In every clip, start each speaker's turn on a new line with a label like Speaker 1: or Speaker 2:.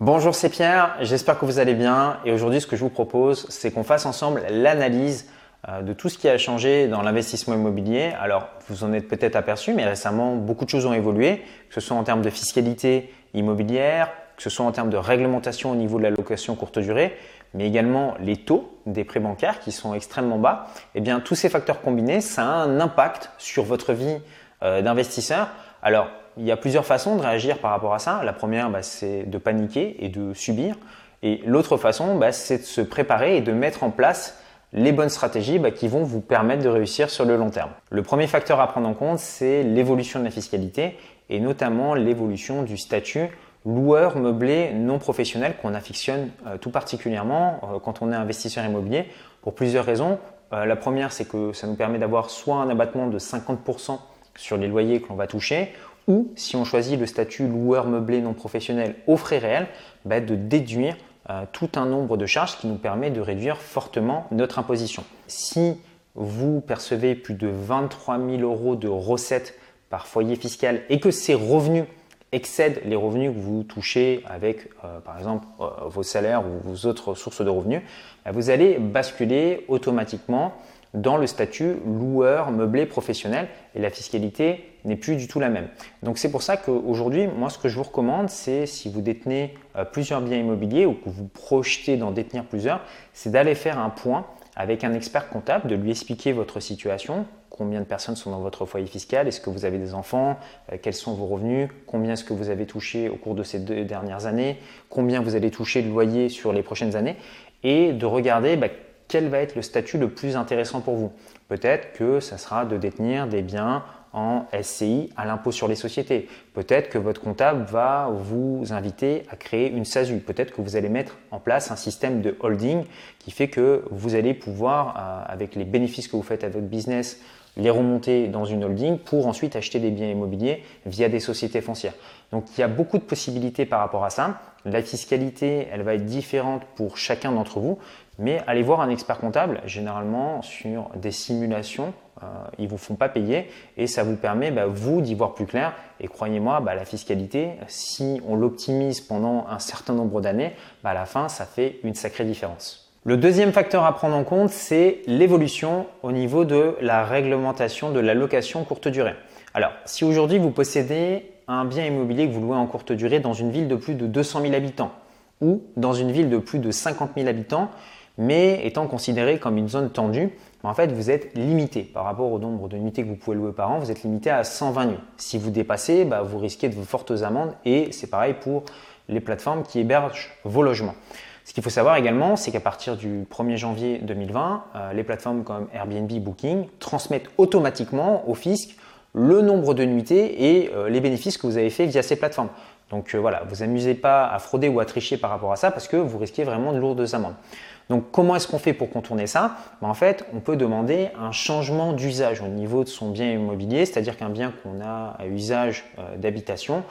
Speaker 1: Bonjour, c'est Pierre, j'espère que vous allez bien et aujourd'hui ce que je vous propose c'est qu'on fasse ensemble l'analyse euh, de tout ce qui a changé dans l'investissement immobilier. Alors vous en êtes peut-être aperçu mais récemment beaucoup de choses ont évolué, que ce soit en termes de fiscalité immobilière, que ce soit en termes de réglementation au niveau de la location courte durée, mais également les taux des prêts bancaires qui sont extrêmement bas. Eh bien tous ces facteurs combinés, ça a un impact sur votre vie euh, d'investisseur. Alors il y a plusieurs façons de réagir par rapport à ça. La première, bah, c'est de paniquer et de subir. Et l'autre façon, bah, c'est de se préparer et de mettre en place les bonnes stratégies bah, qui vont vous permettre de réussir sur le long terme. Le premier facteur à prendre en compte, c'est l'évolution de la fiscalité et notamment l'évolution du statut loueur meublé non professionnel qu'on affectionne euh, tout particulièrement euh, quand on est investisseur immobilier pour plusieurs raisons. Euh, la première, c'est que ça nous permet d'avoir soit un abattement de 50% sur les loyers que l'on va toucher, ou si on choisit le statut loueur meublé non professionnel aux frais réels, bah, de déduire euh, tout un nombre de charges qui nous permet de réduire fortement notre imposition. Si vous percevez plus de 23 000 euros de recettes par foyer fiscal et que ces revenus excèdent les revenus que vous touchez avec, euh, par exemple, euh, vos salaires ou vos autres sources de revenus, bah, vous allez basculer automatiquement dans le statut loueur meublé professionnel et la fiscalité n'est plus du tout la même. Donc c'est pour ça qu'aujourd'hui, moi ce que je vous recommande, c'est si vous détenez euh, plusieurs biens immobiliers ou que vous projetez d'en détenir plusieurs, c'est d'aller faire un point avec un expert comptable, de lui expliquer votre situation, combien de personnes sont dans votre foyer fiscal, est-ce que vous avez des enfants, euh, quels sont vos revenus, combien est-ce que vous avez touché au cours de ces deux dernières années, combien vous allez toucher de loyer sur les prochaines années, et de regarder bah, quel va être le statut le plus intéressant pour vous. Peut-être que ça sera de détenir des biens en SCI à l'impôt sur les sociétés. Peut-être que votre comptable va vous inviter à créer une SASU. Peut-être que vous allez mettre en place un système de holding qui fait que vous allez pouvoir, euh, avec les bénéfices que vous faites à votre business, les remonter dans une holding pour ensuite acheter des biens immobiliers via des sociétés foncières. Donc il y a beaucoup de possibilités par rapport à ça. La fiscalité, elle va être différente pour chacun d'entre vous, mais allez voir un expert comptable, généralement sur des simulations, euh, ils vous font pas payer et ça vous permet, bah, vous, d'y voir plus clair. Et croyez-moi, bah, la fiscalité, si on l'optimise pendant un certain nombre d'années, bah, à la fin, ça fait une sacrée différence. Le deuxième facteur à prendre en compte, c'est l'évolution au niveau de la réglementation de la location courte durée. Alors, si aujourd'hui vous possédez un bien immobilier que vous louez en courte durée dans une ville de plus de 200 000 habitants ou dans une ville de plus de 50 000 habitants, mais étant considéré comme une zone tendue, en fait, vous êtes limité par rapport au nombre de nuitées que vous pouvez louer par an. Vous êtes limité à 120 nuits. Si vous dépassez, bah, vous risquez de fortes amendes et c'est pareil pour les plateformes qui hébergent vos logements. Ce qu'il faut savoir également, c'est qu'à partir du 1er janvier 2020, euh, les plateformes comme Airbnb, Booking transmettent automatiquement au fisc le nombre de nuitées et euh, les bénéfices que vous avez fait via ces plateformes. Donc euh, voilà, vous amusez pas à frauder ou à tricher par rapport à ça parce que vous risquez vraiment de lourdes amendes. Donc comment est-ce qu'on fait pour contourner ça? Ben, En fait, on peut demander un changement d'usage au niveau de son bien immobilier, c'est-à-dire qu'un bien qu'on a à usage d'habitation,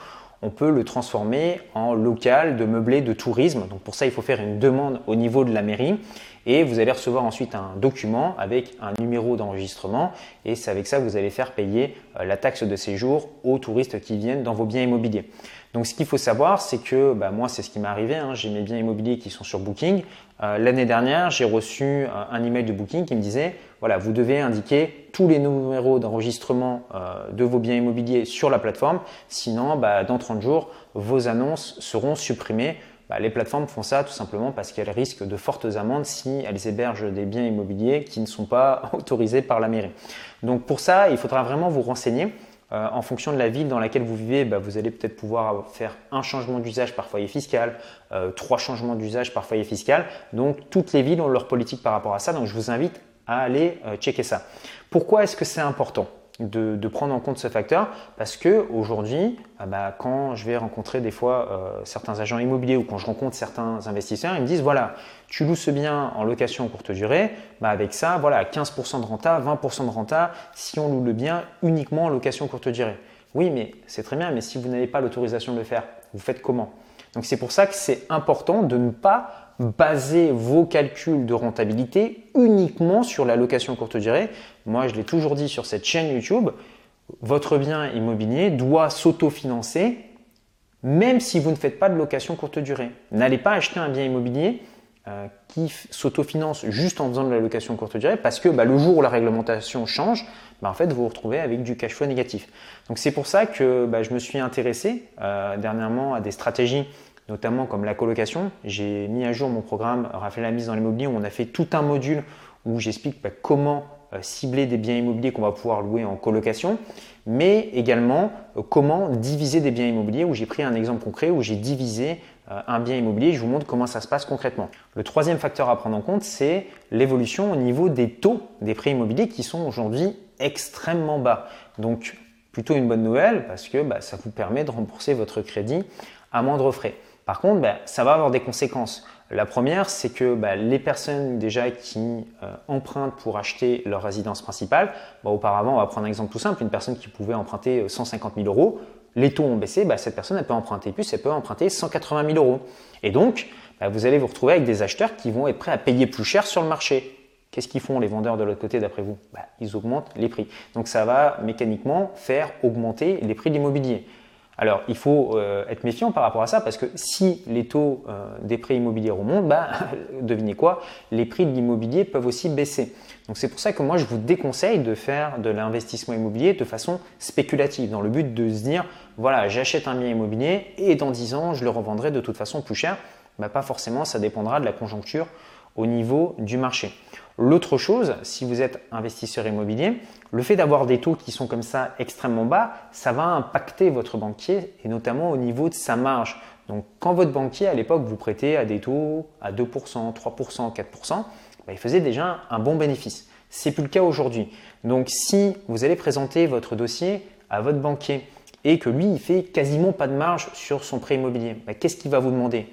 Speaker 1: on peut le transformer en local de meublé de tourisme. Donc pour ça, il faut faire une demande au niveau de la mairie et vous allez recevoir ensuite un document avec un numéro d'enregistrement et c'est avec ça que vous allez faire payer euh, la taxe de séjour aux touristes qui viennent dans vos biens immobiliers. Donc ce qu'il faut savoir, c'est que bah, moi c'est ce qui m'est arrivé, hein. j'ai mes biens immobiliers qui sont sur Booking. Euh, l'année dernière, j'ai reçu euh, un email de Booking qui me disait, voilà, vous devez indiquer tous les numéros d'enregistrement de vos biens immobiliers sur la plateforme, sinon bah, dans 30 jours, vos annonces seront supprimées. Bah, les plateformes font ça tout simplement parce qu'elles risquent de fortes amendes si elles hébergent des biens immobiliers qui ne sont pas autorisés par la mairie. Donc pour ça, il faudra vraiment vous renseigner. Euh, en fonction de la ville dans laquelle vous vivez, bah, vous allez peut-être pouvoir faire un changement d'usage par foyer fiscal, euh, trois changements d'usage par foyer fiscal. Donc toutes les villes ont leur politique par rapport à ça. Donc je vous invite à aller euh, checker ça. Pourquoi est-ce que c'est important? De, prendre en compte ce facteur parce que aujourd'hui, ah bah, quand je vais rencontrer des fois euh, certains agents immobiliers ou quand je rencontre certains investisseurs, ils me disent voilà, tu loues ce bien en location courte durée, bah avec ça, voilà, 15% de renta, 20% de renta si on loue le bien uniquement en location courte durée. Oui, mais c'est très bien, mais si vous n'avez pas l'autorisation de le faire, vous faites comment? Donc c'est pour ça que c'est important de ne pas baser vos calculs de rentabilité uniquement sur la location courte durée. Moi, je l'ai toujours dit sur cette chaîne YouTube, votre bien immobilier doit s'autofinancer même si vous ne faites pas de location courte durée. N'allez pas acheter un bien immobilier euh, qui s'autofinance juste en faisant de la location courte durée parce que bah, le jour où la réglementation change, bah, en fait, vous vous retrouvez avec du cash flow négatif. Donc c'est pour ça que bah, je me suis intéressé euh, dernièrement à des stratégies, notamment comme la colocation. J'ai mis à jour mon programme Raphaël la mise dans l'immobilier où on a fait tout un module où j'explique comment cibler des biens immobiliers qu'on va pouvoir louer en colocation, mais également comment diviser des biens immobiliers où j'ai pris un exemple concret où j'ai divisé euh, un bien immobilier. Je vous montre comment ça se passe concrètement. Le troisième facteur à prendre en compte, c'est l'évolution au niveau des taux des prix immobiliers qui sont aujourd'hui extrêmement bas. Donc, plutôt une bonne nouvelle parce que bah, ça vous permet de rembourser votre crédit à moindre frais. Par contre, bah, ça va avoir des conséquences. La première, c'est que bah, les personnes déjà qui euh, empruntent pour acheter leur résidence principale, auparavant, on va prendre un exemple tout simple, une personne qui pouvait emprunter 150 000 euros, les taux ont baissé, bah, cette personne elle peut emprunter plus, elle peut emprunter 180 000 euros. Et donc, bah, vous allez vous retrouver avec des acheteurs qui vont être prêts à payer plus cher sur le marché. Qu'est-ce qu'ils font les vendeurs de l'autre côté d'après vous? Bah, Ils augmentent les prix. Donc ça va mécaniquement faire augmenter les prix de l'immobilier. Alors, il faut euh, être méfiant par rapport à ça parce que si les taux euh, des prêts immobiliers remontent, bah, devinez quoi, les prix de l'immobilier peuvent aussi baisser. Donc c'est pour ça que moi je vous déconseille de faire de l'investissement immobilier de façon spéculative, dans le but de se dire, voilà, j'achète un bien immobilier et dans 10 ans je le revendrai de toute façon plus cher. Bah, pas forcément, ça dépendra de la conjoncture au niveau du marché. L'autre chose, si vous êtes investisseur immobilier, le fait d'avoir des taux qui sont comme ça extrêmement bas, ça va impacter votre banquier et notamment au niveau de sa marge. Donc quand votre banquier à l'époque vous prêtait à des taux à 2%, 3%, 4%, il faisait déjà un bon bénéfice. C'est plus le cas aujourd'hui. Donc si vous allez présenter votre dossier à votre banquier et que lui il fait quasiment pas de marge sur son prêt immobilier, bah, qu'est-ce qu'il va vous demander?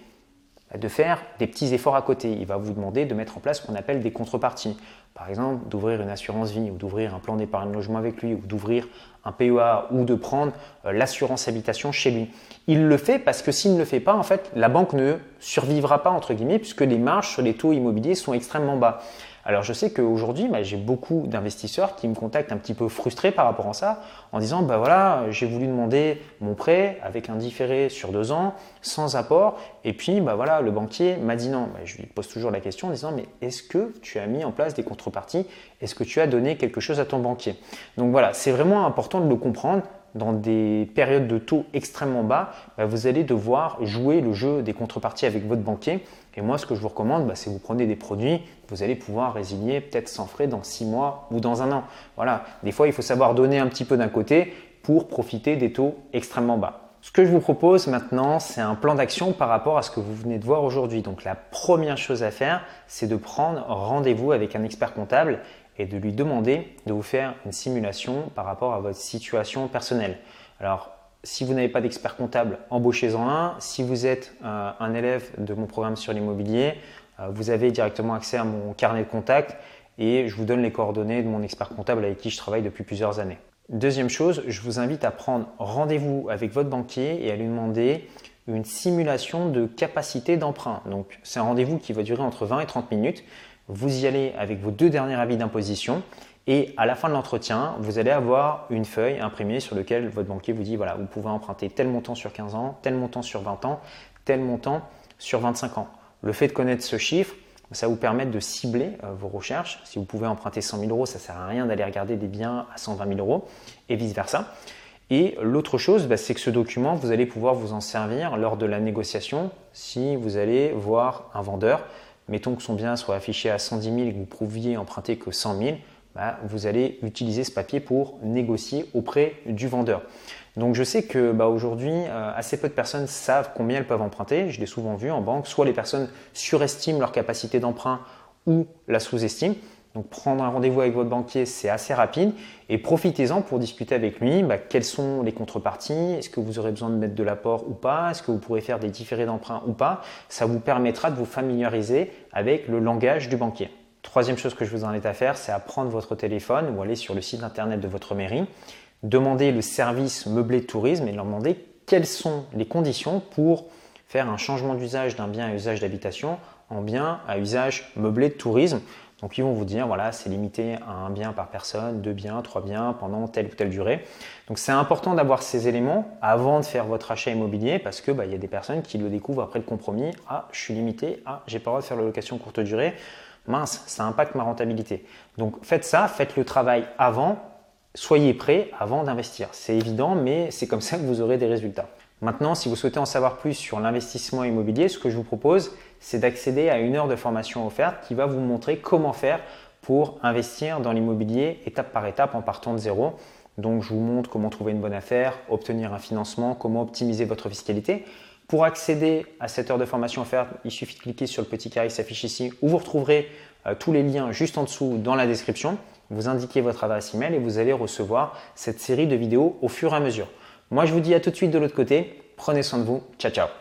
Speaker 1: De faire des petits efforts à côté. Il va vous demander de mettre en place ce qu'on appelle des contreparties. Par exemple, d'ouvrir une assurance vie ou d'ouvrir un plan d'épargne logement avec lui ou d'ouvrir un PEA ou de prendre euh, l'assurance habitation chez lui. Il le fait parce que s'il ne le fait pas, en fait, la banque ne survivra pas, entre guillemets, puisque les marges sur les taux immobiliers sont extrêmement bas. Alors je sais qu'aujourd'hui, bah, j'ai beaucoup d'investisseurs qui me contactent un petit peu frustrés par rapport à ça, en disant, bah voilà, j'ai voulu demander mon prêt avec un différé sur deux ans, sans apport, et puis bah voilà, le banquier m'a dit non. Bah, je lui pose toujours la question en disant, mais est-ce que tu as mis en place des contreparties? Est-ce que tu as donné quelque chose à ton banquier? Donc voilà, c'est vraiment important de le comprendre dans des périodes de taux extrêmement bas, bah, vous allez devoir jouer le jeu des contreparties avec votre banquier. Et moi, ce que je vous recommande, bah, c'est vous prenez des produits, vous allez pouvoir résilier peut-être sans frais dans six mois ou dans un an. Voilà, des fois, il faut savoir donner un petit peu d'un côté pour profiter des taux extrêmement bas. Ce que je vous propose maintenant, c'est un plan d'action par rapport à ce que vous venez de voir aujourd'hui. Donc la première chose à faire, c'est de prendre rendez-vous avec un expert comptable et de lui demander de vous faire une simulation par rapport à votre situation personnelle. Alors, si vous n'avez pas d'expert comptable, embauchez-en un. Si vous êtes euh, un élève de mon programme sur l'immobilier, euh, vous avez directement accès à mon carnet de contact et je vous donne les coordonnées de mon expert comptable avec qui je travaille depuis plusieurs années. Deuxième chose, je vous invite à prendre rendez-vous avec votre banquier et à lui demander une simulation de capacité d'emprunt. Donc, c'est un rendez-vous qui va durer entre 20 et 30 minutes. Vous y allez avec vos deux derniers avis d'imposition et à la fin de l'entretien, vous allez avoir une feuille imprimée sur laquelle votre banquier vous dit voilà, vous pouvez emprunter tel montant sur 15 ans, tel montant sur 20 ans, tel montant sur 25 ans. Le fait de connaître ce chiffre, ça vous permet de cibler euh, vos recherches. Si vous pouvez emprunter 100 000 euros, ça ne sert à rien d'aller regarder des biens à 120 000 euros et vice-versa. Et l'autre chose, bah, c'est que ce document, vous allez pouvoir vous en servir lors de la négociation si vous allez voir un vendeur mettons que son bien soit affiché à 110 000 et que vous prouviez emprunter que 100 000, bah, vous allez utiliser ce papier pour négocier auprès du vendeur. Donc je sais que bah, aujourd'hui, euh, assez peu de personnes savent combien elles peuvent emprunter. Je l'ai souvent vu en banque. Soit les personnes surestiment leur capacité d'emprunt ou la sous-estiment. Donc prendre un rendez-vous avec votre banquier, c'est assez rapide et profitez-en pour discuter avec lui bah, quelles sont les contreparties, est-ce que vous aurez besoin de mettre de l'apport ou pas, est-ce que vous pourrez faire des différés d'emprunt ou pas. Ça vous permettra de vous familiariser avec le langage du banquier. Troisième chose que je vous invite à faire, c'est à prendre votre téléphone ou aller sur le site internet de votre mairie, demander le service meublé de tourisme et leur demander quelles sont les conditions pour faire un changement d'usage d'un bien à usage d'habitation en bien à usage meublé de tourisme. Donc ils vont vous dire, voilà, c'est limité à un bien par personne, deux biens, trois biens pendant telle ou telle durée. Donc c'est important d'avoir ces éléments avant de faire votre achat immobilier parce que bah, y a des personnes qui le découvrent après le compromis. Ah, je suis limité. Ah, j'ai pas le droit de faire la location courte durée. Mince, ça impacte ma rentabilité. Donc faites ça, faites le travail avant. Soyez prêt avant d'investir. C'est évident, mais c'est comme ça que vous aurez des résultats. Maintenant, si vous souhaitez en savoir plus sur l'investissement immobilier, ce que je vous propose, c'est d'accéder à une heure de formation offerte qui va vous montrer comment faire pour investir dans l'immobilier étape par étape en partant de zéro. Donc, je vous montre comment trouver une bonne affaire, obtenir un financement, comment optimiser votre fiscalité. Pour accéder à cette heure de formation offerte, il suffit de cliquer sur le petit carré qui s'affiche ici où vous retrouverez euh, tous les liens juste en dessous dans la description. Vous indiquez votre adresse email et vous allez recevoir cette série de vidéos au fur et à mesure. Moi, je vous dis à tout de suite de l'autre côté. Prenez soin de vous. Ciao, ciao.